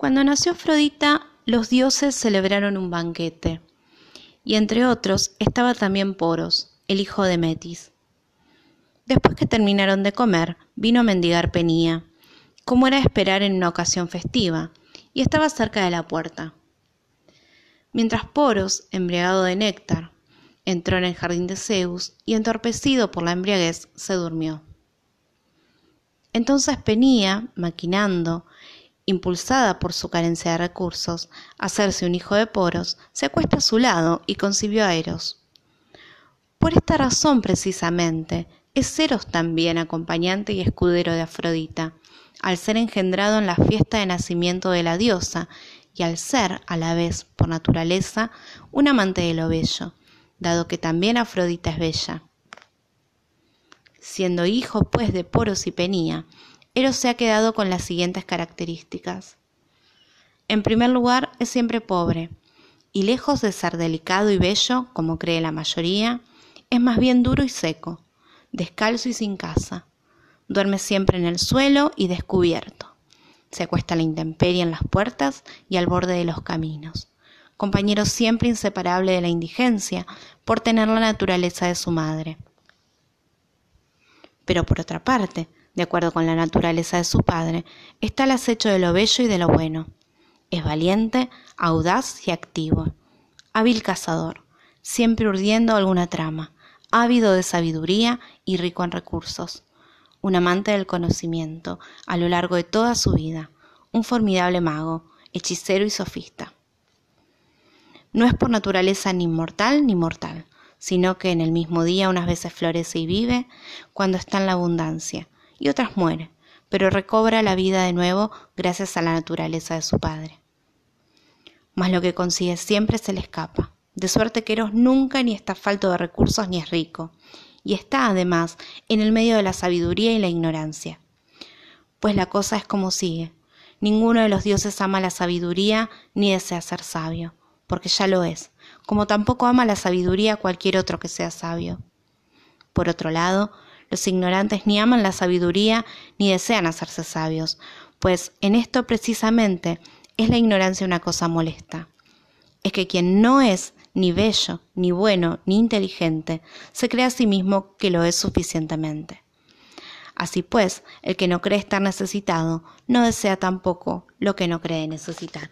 Cuando nació Afrodita, los dioses celebraron un banquete, y entre otros estaba también Poros, el hijo de Metis. Después que terminaron de comer, vino a mendigar Penía, como era esperar en una ocasión festiva, y estaba cerca de la puerta. Mientras Poros, embriagado de néctar, entró en el jardín de Zeus y entorpecido por la embriaguez se durmió. Entonces Penía, maquinando, impulsada por su carencia de recursos, hacerse un hijo de Poros, se acuesta a su lado y concibió a Eros. Por esta razón precisamente, es Eros también acompañante y escudero de Afrodita, al ser engendrado en la fiesta de nacimiento de la diosa y al ser, a la vez, por naturaleza, un amante de lo bello, dado que también Afrodita es bella. Siendo hijo, pues, de Poros y Penía, Eros se ha quedado con las siguientes características. En primer lugar, es siempre pobre, y lejos de ser delicado y bello, como cree la mayoría, es más bien duro y seco, descalzo y sin casa. Duerme siempre en el suelo y descubierto. Se acuesta a la intemperie en las puertas y al borde de los caminos. Compañero siempre inseparable de la indigencia por tener la naturaleza de su madre. Pero por otra parte, de acuerdo con la naturaleza de su padre, está el acecho de lo bello y de lo bueno. Es valiente, audaz y activo. Hábil cazador, siempre urdiendo alguna trama, ávido de sabiduría y rico en recursos. Un amante del conocimiento a lo largo de toda su vida, un formidable mago, hechicero y sofista. No es por naturaleza ni mortal ni mortal, sino que en el mismo día unas veces florece y vive cuando está en la abundancia, y otras muere, pero recobra la vida de nuevo gracias a la naturaleza de su padre. Mas lo que consigue siempre se le escapa, de suerte que Eros nunca ni está falto de recursos ni es rico, y está además en el medio de la sabiduría y la ignorancia. Pues la cosa es como sigue. Ninguno de los dioses ama la sabiduría ni desea ser sabio, porque ya lo es, como tampoco ama la sabiduría cualquier otro que sea sabio. Por otro lado, los ignorantes ni aman la sabiduría ni desean hacerse sabios, pues en esto precisamente es la ignorancia una cosa molesta. Es que quien no es ni bello, ni bueno, ni inteligente, se cree a sí mismo que lo es suficientemente. Así pues, el que no cree estar necesitado, no desea tampoco lo que no cree necesitar.